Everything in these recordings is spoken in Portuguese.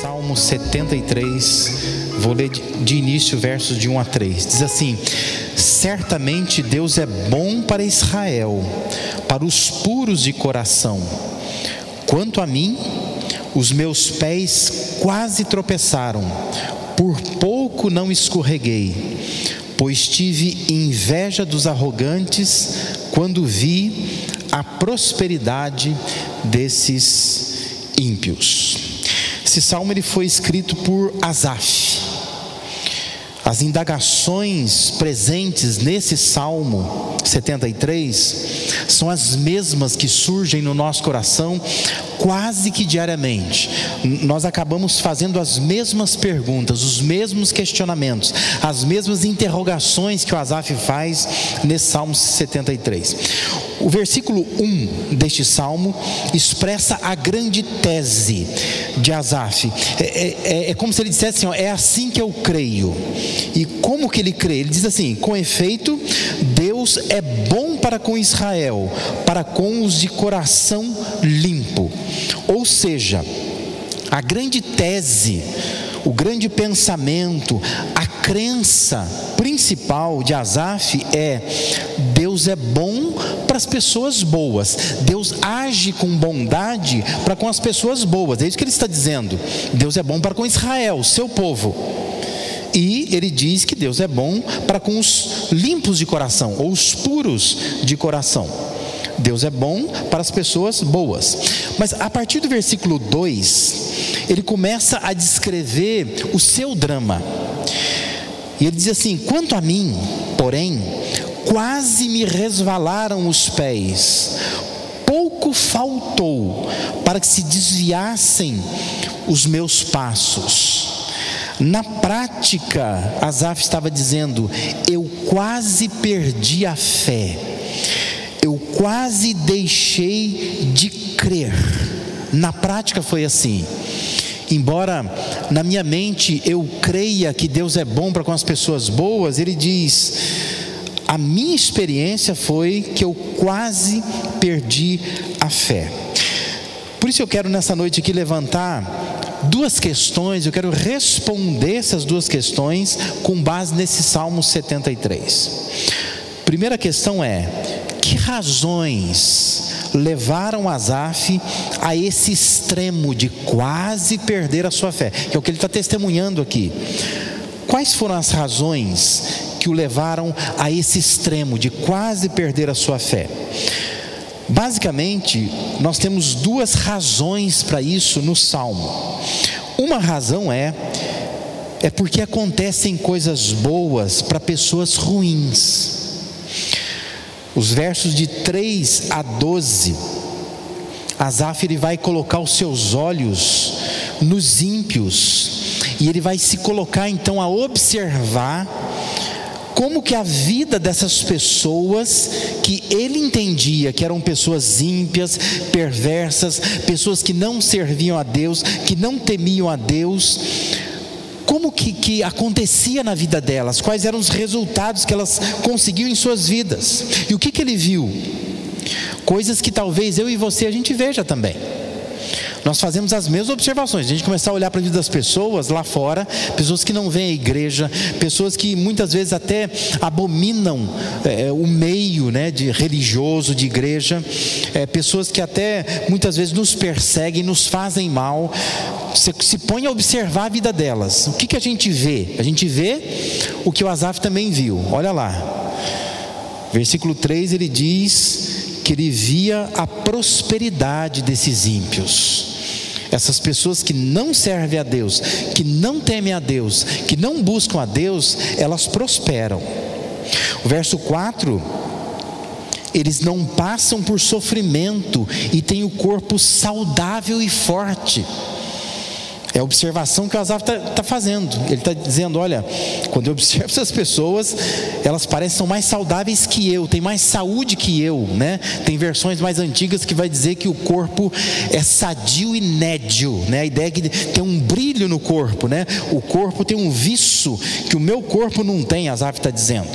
Salmo 73, vou ler de início versos de 1 a 3. Diz assim: Certamente Deus é bom para Israel, para os puros de coração. Quanto a mim, os meus pés quase tropeçaram, por pouco não escorreguei, pois tive inveja dos arrogantes quando vi a prosperidade desses ímpios. Esse salmo ele foi escrito por Asaf. As indagações presentes nesse salmo 73 são as mesmas que surgem no nosso coração quase que diariamente. Nós acabamos fazendo as mesmas perguntas, os mesmos questionamentos, as mesmas interrogações que o Asaf faz nesse Salmo 73. O versículo 1 deste salmo expressa a grande tese de Asaf. É, é, é, é como se ele dissesse assim: ó, é assim que eu creio. E como que ele crê? Ele diz assim: com efeito, Deus é bom para com Israel, para com os de coração limpo. Ou seja, a grande tese, o grande pensamento, a crença principal de Asaf é: Deus é bom para as pessoas boas, Deus age com bondade para com as pessoas boas, é isso que ele está dizendo. Deus é bom para com Israel, seu povo. E ele diz que Deus é bom para com os limpos de coração, ou os puros de coração. Deus é bom para as pessoas boas. Mas a partir do versículo 2, ele começa a descrever o seu drama. E ele diz assim: Quanto a mim, porém, quase me resvalaram os pés, pouco faltou para que se desviassem os meus passos. Na prática, Asaf estava dizendo: Eu quase perdi a fé eu quase deixei de crer. Na prática foi assim. Embora na minha mente eu creia que Deus é bom para com as pessoas boas, ele diz: a minha experiência foi que eu quase perdi a fé. Por isso eu quero nessa noite aqui levantar duas questões, eu quero responder essas duas questões com base nesse Salmo 73. Primeira questão é: que razões levaram Asaf a esse extremo de quase perder a sua fé? Que é o que ele está testemunhando aqui. Quais foram as razões que o levaram a esse extremo de quase perder a sua fé? Basicamente, nós temos duas razões para isso no Salmo. Uma razão é é porque acontecem coisas boas para pessoas ruins. Os versos de 3 a 12, Asaf ele vai colocar os seus olhos nos ímpios. E ele vai se colocar então a observar como que a vida dessas pessoas que ele entendia que eram pessoas ímpias, perversas, pessoas que não serviam a Deus, que não temiam a Deus, como que, que acontecia na vida delas, quais eram os resultados que elas conseguiam em suas vidas. E o que, que ele viu? Coisas que talvez eu e você a gente veja também. Nós fazemos as mesmas observações. A gente começar a olhar para a vida das pessoas lá fora, pessoas que não vêm à igreja, pessoas que muitas vezes até abominam é, o meio né, de religioso, de igreja, é, pessoas que até muitas vezes nos perseguem, nos fazem mal. Você se põe a observar a vida delas. O que, que a gente vê? A gente vê o que o Asaf também viu. Olha lá. Versículo 3 ele diz que ele via a prosperidade desses ímpios. Essas pessoas que não servem a Deus, que não temem a Deus, que não buscam a Deus, elas prosperam. O verso 4 eles não passam por sofrimento e têm o corpo saudável e forte. É a observação que o Asaf está tá fazendo. Ele está dizendo: olha, quando eu observo essas pessoas, elas parecem mais saudáveis que eu, têm mais saúde que eu, né? Tem versões mais antigas que vai dizer que o corpo é sadio e nédio, né? A ideia é que tem um brilho no corpo, né? O corpo tem um viço que o meu corpo não tem, Asaf está dizendo.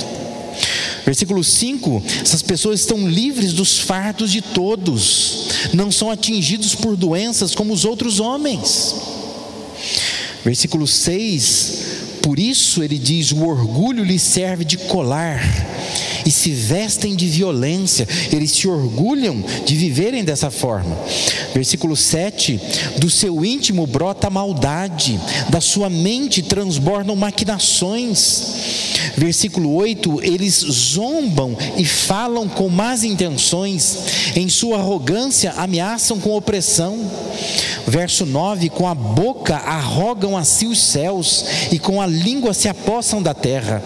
Versículo 5: essas pessoas estão livres dos fardos de todos, não são atingidos por doenças como os outros homens. Versículo 6: Por isso ele diz: o orgulho lhe serve de colar, e se vestem de violência, eles se orgulham de viverem dessa forma. Versículo 7: Do seu íntimo brota maldade, da sua mente transbordam maquinações. Versículo 8: Eles zombam e falam com más intenções, em sua arrogância ameaçam com opressão. Verso 9: Com a boca arrogam a si os céus, e com a língua se apossam da terra.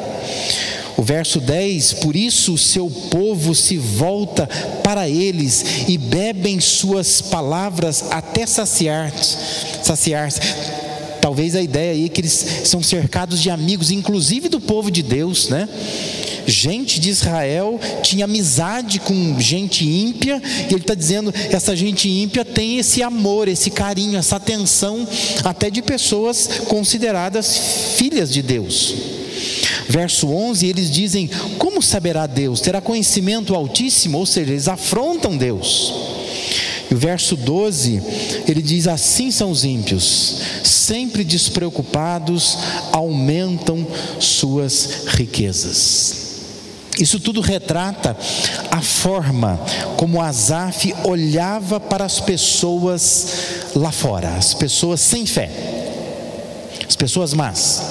O verso 10: Por isso o seu povo se volta para eles e bebem suas palavras até saciar-se. Saciar Talvez a ideia aí é que eles são cercados de amigos, inclusive do povo de Deus, né? Gente de Israel tinha amizade com gente ímpia, e ele está dizendo: essa gente ímpia tem esse amor, esse carinho, essa atenção, até de pessoas consideradas filhas de Deus. Verso 11, eles dizem: Como saberá Deus? Terá conhecimento altíssimo? Ou seja, eles afrontam Deus. E o verso 12, ele diz: Assim são os ímpios, sempre despreocupados, aumentam suas riquezas. Isso tudo retrata a forma como Asaf olhava para as pessoas lá fora, as pessoas sem fé, as pessoas más.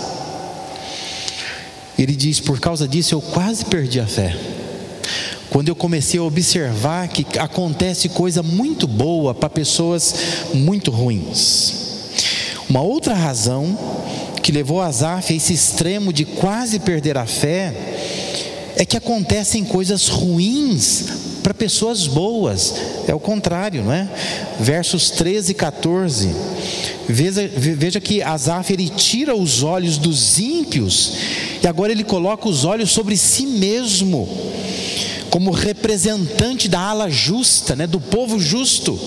Ele diz: Por causa disso eu quase perdi a fé. Quando eu comecei a observar que acontece coisa muito boa para pessoas muito ruins. Uma outra razão que levou Asaf a esse extremo de quase perder a fé é que acontecem coisas ruins para pessoas boas. É o contrário, não é? Versos 13 e 14. Veja, veja que Asaf ele tira os olhos dos ímpios e agora ele coloca os olhos sobre si mesmo como representante da ala justa, né, do povo justo.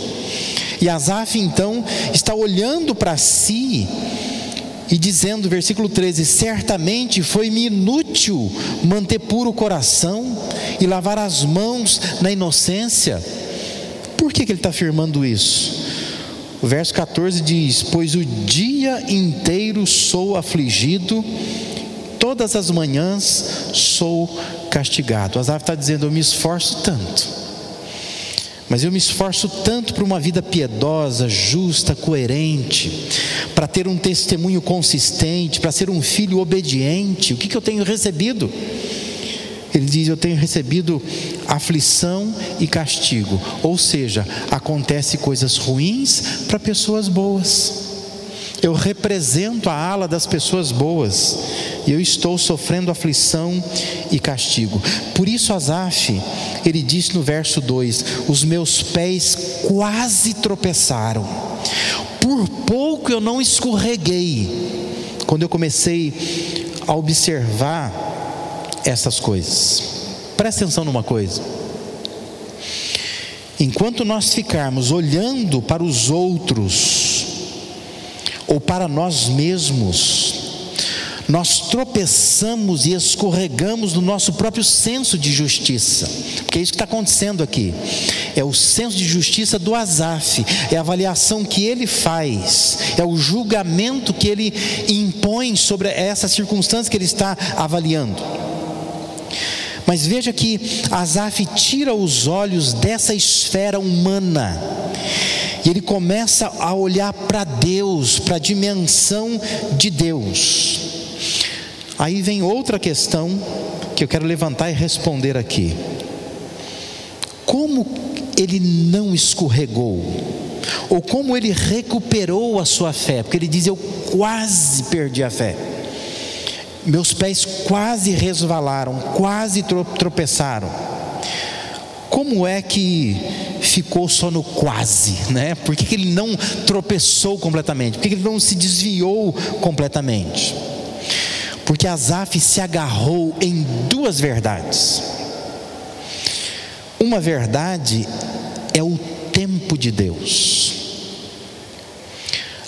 E Asaf então está olhando para si e dizendo, versículo 13: Certamente foi-me inútil manter puro o coração e lavar as mãos na inocência. Por que, que ele está afirmando isso? O verso 14 diz: Pois o dia inteiro sou afligido, todas as manhãs sou castigado. Asaf está dizendo: Eu me esforço tanto, mas eu me esforço tanto para uma vida piedosa, justa, coerente, para ter um testemunho consistente, para ser um filho obediente. O que, que eu tenho recebido? Ele diz: Eu tenho recebido aflição e castigo. Ou seja, acontece coisas ruins para pessoas boas. Eu represento a ala das pessoas boas e eu estou sofrendo aflição e castigo. Por isso, Asaf, ele disse no verso 2: Os meus pés quase tropeçaram, por pouco eu não escorreguei, quando eu comecei a observar essas coisas. Presta atenção numa coisa. Enquanto nós ficarmos olhando para os outros, ou para nós mesmos, nós tropeçamos e escorregamos no nosso próprio senso de justiça, porque é isso que está acontecendo aqui. É o senso de justiça do Azaf, é a avaliação que ele faz, é o julgamento que ele impõe sobre essa circunstância que ele está avaliando. Mas veja que Azaf tira os olhos dessa esfera humana e ele começa a olhar para Deus, para a dimensão de Deus. Aí vem outra questão que eu quero levantar e responder aqui. Como ele não escorregou? Ou como ele recuperou a sua fé? Porque ele diz: Eu quase perdi a fé. Meus pés quase resvalaram, quase tropeçaram. Como é que ficou só no quase, né? Por que, que ele não tropeçou completamente? Por que, que ele não se desviou completamente? Porque Asaf se agarrou em duas verdades. Uma verdade é o tempo de Deus.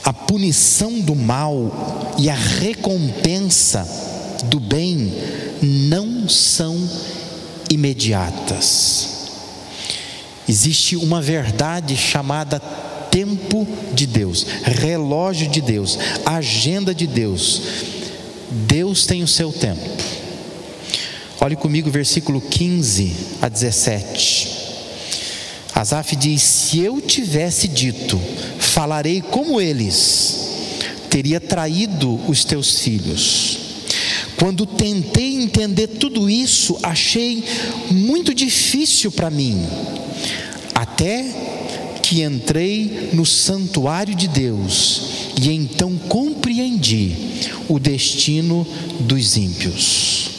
A punição do mal e a recompensa do bem não são imediatas. Existe uma verdade chamada tempo de Deus, relógio de Deus, agenda de Deus. Deus tem o seu tempo. Olhe comigo versículo 15 a 17. Asaf diz: Se eu tivesse dito, falarei como eles, teria traído os teus filhos. Quando tentei entender tudo isso, achei muito difícil para mim, até que entrei no santuário de Deus e então compreendi o destino dos ímpios.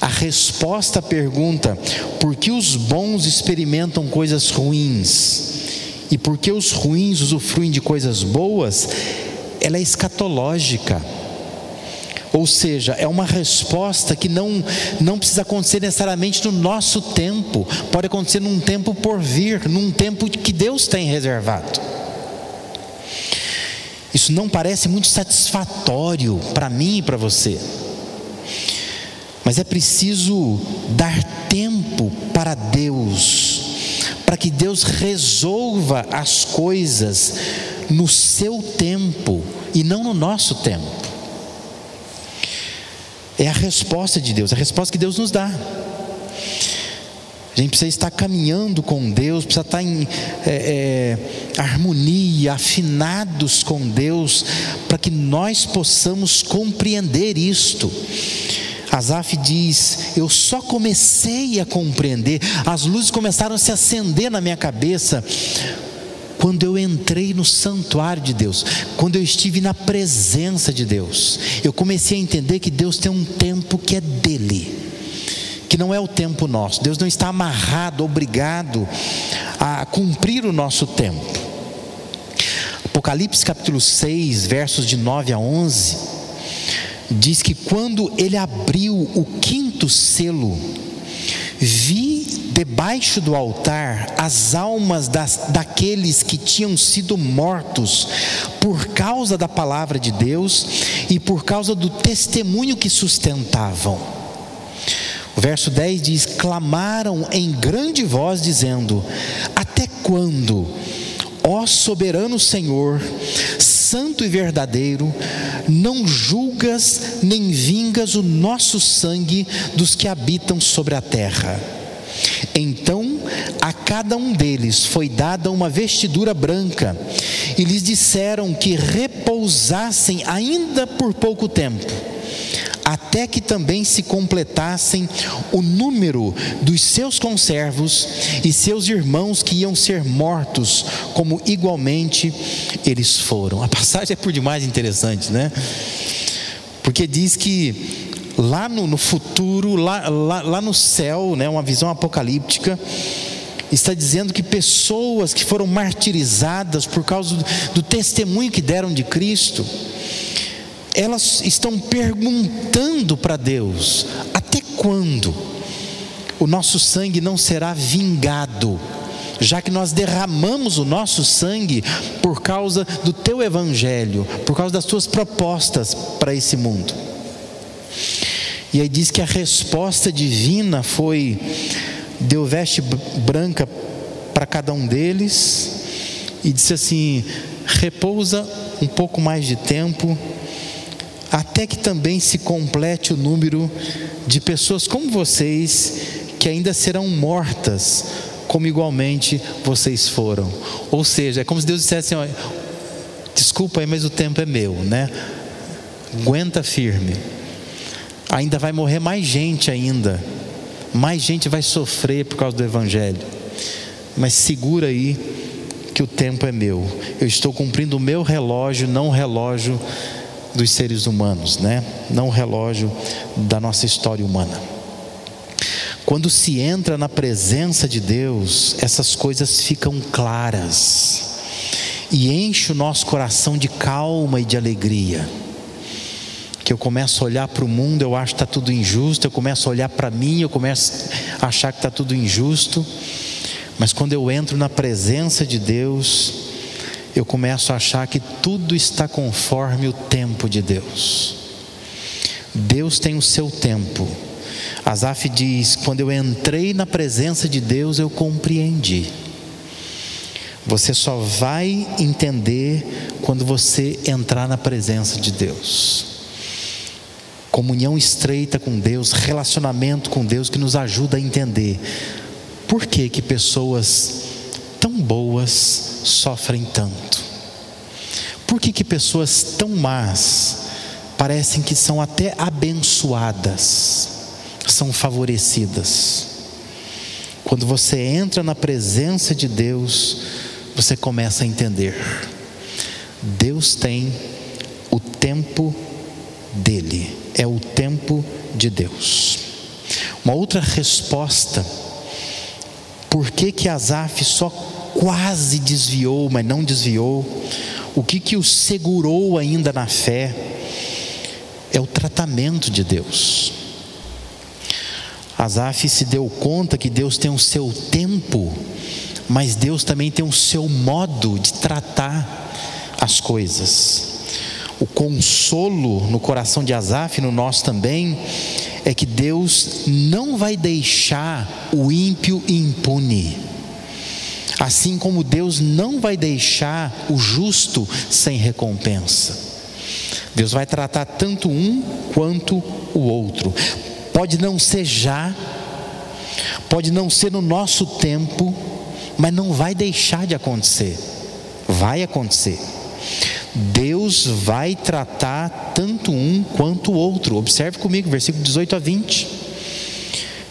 A resposta à pergunta: por que os bons experimentam coisas ruins e por que os ruins usufruem de coisas boas? Ela é escatológica ou seja, é uma resposta que não, não precisa acontecer necessariamente no nosso tempo, pode acontecer num tempo por vir, num tempo que Deus tem reservado. Isso não parece muito satisfatório para mim e para você, mas é preciso dar tempo para Deus, para que Deus resolva as coisas no seu tempo e não no nosso tempo. É a resposta de Deus, a resposta que Deus nos dá. A gente precisa estar caminhando com Deus, precisa estar em é, é, harmonia, afinados com Deus, para que nós possamos compreender isto. Asaf diz: Eu só comecei a compreender, as luzes começaram a se acender na minha cabeça quando eu entrei no santuário de Deus, quando eu estive na presença de Deus, eu comecei a entender que Deus tem um tempo que é dele, que não é o tempo nosso. Deus não está amarrado, obrigado a cumprir o nosso tempo. Apocalipse capítulo 6, versos de 9 a 11, diz que quando ele abriu o quinto selo, vi debaixo do altar as almas das, daqueles que tinham sido mortos por causa da palavra de Deus e por causa do testemunho que sustentavam. O verso 10 diz: Clamaram em grande voz, dizendo: Até quando, ó soberano Senhor, santo e verdadeiro, não julgas nem vingas o nosso sangue dos que habitam sobre a terra? Então a cada um deles foi dada uma vestidura branca, e lhes disseram que repousassem ainda por pouco tempo, até que também se completassem o número dos seus conservos e seus irmãos que iam ser mortos, como igualmente eles foram. A passagem é por demais interessante, né? Porque diz que lá no, no futuro, lá, lá, lá no céu, né, uma visão apocalíptica, está dizendo que pessoas que foram martirizadas por causa do, do testemunho que deram de Cristo, elas estão perguntando para Deus: até quando o nosso sangue não será vingado? Já que nós derramamos o nosso sangue por causa do teu evangelho, por causa das tuas propostas para esse mundo. E aí diz que a resposta divina foi: deu veste branca para cada um deles e disse assim: repousa um pouco mais de tempo, até que também se complete o número de pessoas como vocês que ainda serão mortas, como igualmente vocês foram. Ou seja, é como se Deus dissesse assim: desculpa aí, mas o tempo é meu, né? Aguenta firme ainda vai morrer mais gente ainda. Mais gente vai sofrer por causa do evangelho. Mas segura aí que o tempo é meu. Eu estou cumprindo o meu relógio, não o relógio dos seres humanos, né? Não o relógio da nossa história humana. Quando se entra na presença de Deus, essas coisas ficam claras e enche o nosso coração de calma e de alegria. Que eu começo a olhar para o mundo, eu acho que está tudo injusto, eu começo a olhar para mim, eu começo a achar que está tudo injusto, mas quando eu entro na presença de Deus, eu começo a achar que tudo está conforme o tempo de Deus. Deus tem o seu tempo. Asaf diz: quando eu entrei na presença de Deus, eu compreendi. Você só vai entender quando você entrar na presença de Deus. Comunhão estreita com Deus, relacionamento com Deus que nos ajuda a entender por que que pessoas tão boas sofrem tanto. Por que que pessoas tão más parecem que são até abençoadas, são favorecidas? Quando você entra na presença de Deus, você começa a entender. Deus tem o tempo dele, é o tempo de Deus. Uma outra resposta, por que que Asaf só quase desviou, mas não desviou? O que que o segurou ainda na fé? É o tratamento de Deus. Asaf se deu conta que Deus tem o seu tempo mas Deus também tem o seu modo de tratar as coisas. O consolo no coração de Asaf, no nosso também, é que Deus não vai deixar o ímpio impune. Assim como Deus não vai deixar o justo sem recompensa. Deus vai tratar tanto um quanto o outro. Pode não ser já, pode não ser no nosso tempo, mas não vai deixar de acontecer. Vai acontecer. Deus vai tratar tanto um quanto o outro. Observe comigo, versículo 18 a 20.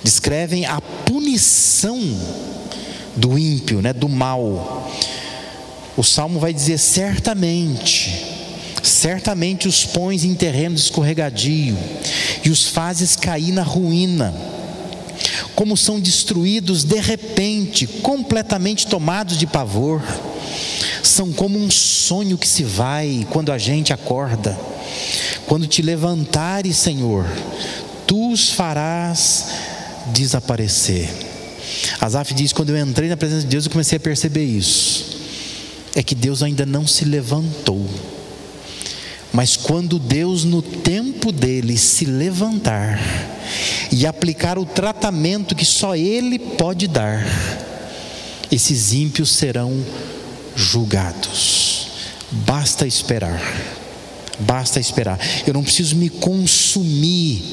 Descrevem a punição do ímpio, né, do mal. O salmo vai dizer: certamente, certamente os pões em terreno escorregadio e os fazes cair na ruína como são destruídos de repente, completamente tomados de pavor. São como um sonho que se vai quando a gente acorda. Quando te levantares, Senhor, tu os farás desaparecer. Asaf diz: quando eu entrei na presença de Deus, eu comecei a perceber isso. É que Deus ainda não se levantou. Mas quando Deus, no tempo dele, se levantar, e aplicar o tratamento que só Ele pode dar, esses ímpios serão julgados. Basta esperar, basta esperar. Eu não preciso me consumir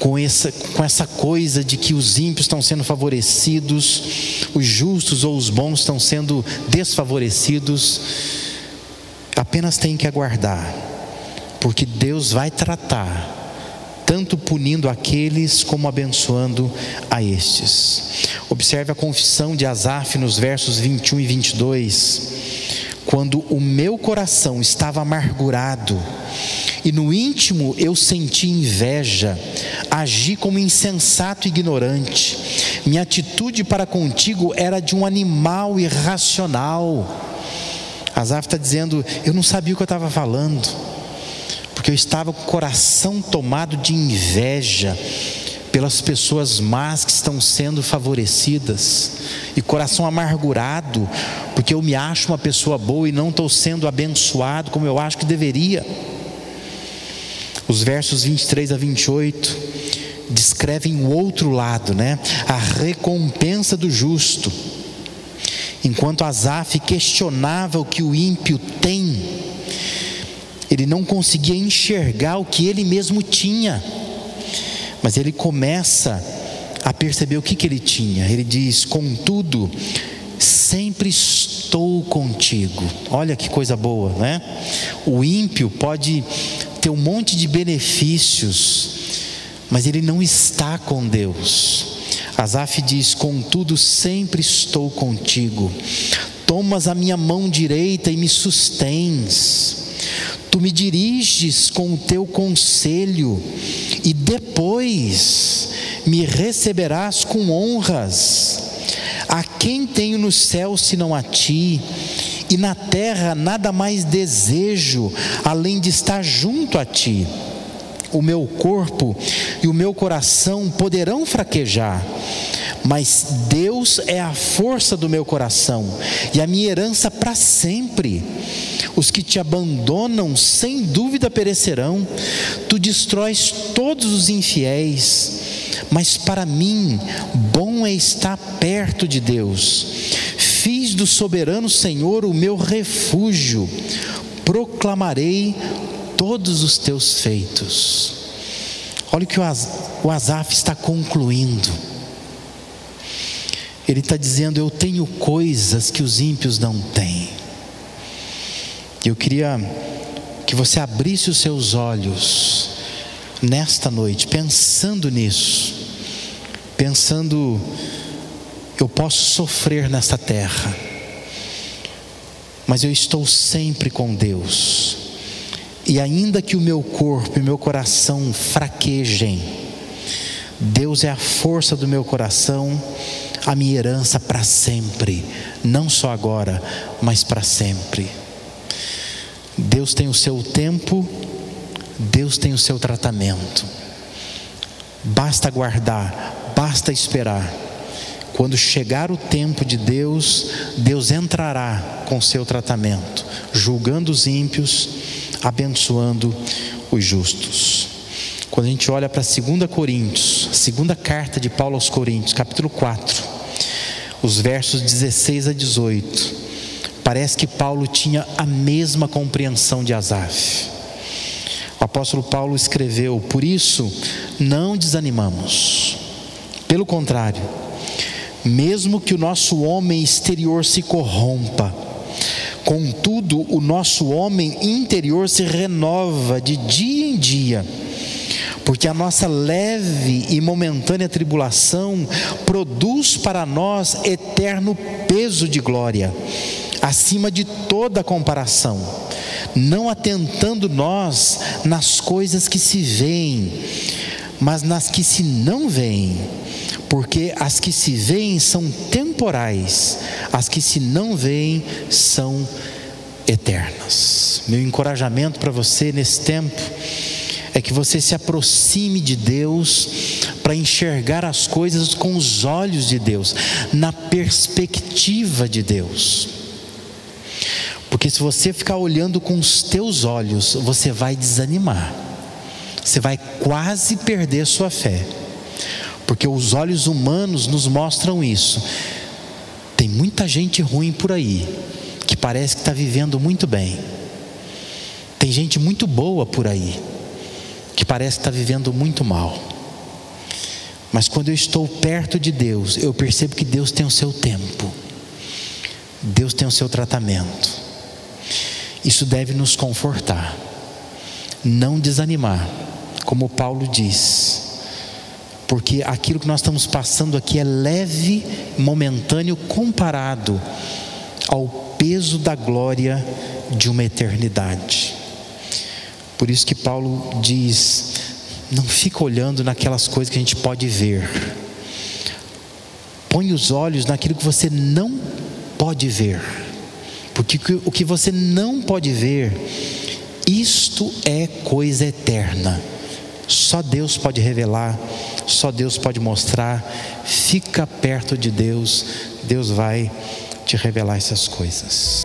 com essa, com essa coisa de que os ímpios estão sendo favorecidos, os justos ou os bons estão sendo desfavorecidos. Apenas tem que aguardar, porque Deus vai tratar tanto punindo aqueles como abençoando a estes. Observe a confissão de Asaf nos versos 21 e 22. Quando o meu coração estava amargurado, e no íntimo eu senti inveja, agi como insensato e ignorante. Minha atitude para contigo era de um animal irracional. Asaf está dizendo: Eu não sabia o que eu estava falando porque eu estava com o coração tomado de inveja pelas pessoas más que estão sendo favorecidas, e coração amargurado, porque eu me acho uma pessoa boa e não estou sendo abençoado como eu acho que deveria. Os versos 23 a 28 descrevem o outro lado, né? A recompensa do justo. Enquanto Asaf questionava o que o ímpio tem, ele não conseguia enxergar o que ele mesmo tinha, mas ele começa a perceber o que, que ele tinha. Ele diz: Contudo, sempre estou contigo. Olha que coisa boa, né? O ímpio pode ter um monte de benefícios, mas ele não está com Deus. Asaf diz: Contudo, sempre estou contigo. Tomas a minha mão direita e me sustens. Tu me diriges com o teu conselho, e depois me receberás com honras. A quem tenho no céu senão a ti? E na terra nada mais desejo além de estar junto a ti. O meu corpo e o meu coração poderão fraquejar, mas Deus é a força do meu coração e a minha herança para sempre. Os que te abandonam, sem dúvida perecerão. Tu destróis todos os infiéis. Mas para mim, bom é estar perto de Deus. Fiz do soberano Senhor o meu refúgio. Proclamarei todos os teus feitos. Olha o que o Asaf está concluindo. Ele está dizendo: Eu tenho coisas que os ímpios não têm. Eu queria que você abrisse os seus olhos nesta noite, pensando nisso, pensando, eu posso sofrer nesta terra, mas eu estou sempre com Deus, e ainda que o meu corpo e meu coração fraquejem, Deus é a força do meu coração, a minha herança para sempre, não só agora, mas para sempre. Deus tem o seu tempo, Deus tem o seu tratamento. Basta aguardar, basta esperar. Quando chegar o tempo de Deus, Deus entrará com seu tratamento, julgando os ímpios, abençoando os justos. Quando a gente olha para 2 Coríntios, segunda carta de Paulo aos Coríntios, capítulo 4, os versos 16 a 18, Parece que Paulo tinha a mesma compreensão de Asaf. O apóstolo Paulo escreveu: Por isso, não desanimamos. Pelo contrário, mesmo que o nosso homem exterior se corrompa, contudo, o nosso homem interior se renova de dia em dia porque a nossa leve e momentânea tribulação produz para nós eterno peso de glória acima de toda comparação, não atentando nós nas coisas que se veem, mas nas que se não veem, porque as que se veem são temporais, as que se não veem são eternas. Meu encorajamento para você nesse tempo é que você se aproxime de Deus para enxergar as coisas com os olhos de Deus, na perspectiva de Deus. Porque se você ficar olhando com os teus olhos, você vai desanimar. Você vai quase perder sua fé. Porque os olhos humanos nos mostram isso. Tem muita gente ruim por aí, que parece que está vivendo muito bem. Tem gente muito boa por aí, que parece está vivendo muito mal. Mas quando eu estou perto de Deus, eu percebo que Deus tem o seu tempo, Deus tem o seu tratamento. Isso deve nos confortar, não desanimar, como Paulo diz, porque aquilo que nós estamos passando aqui é leve, momentâneo, comparado ao peso da glória de uma eternidade. Por isso que Paulo diz: não fica olhando naquelas coisas que a gente pode ver, põe os olhos naquilo que você não pode ver porque o que você não pode ver, isto é coisa eterna. Só Deus pode revelar, só Deus pode mostrar. Fica perto de Deus, Deus vai te revelar essas coisas.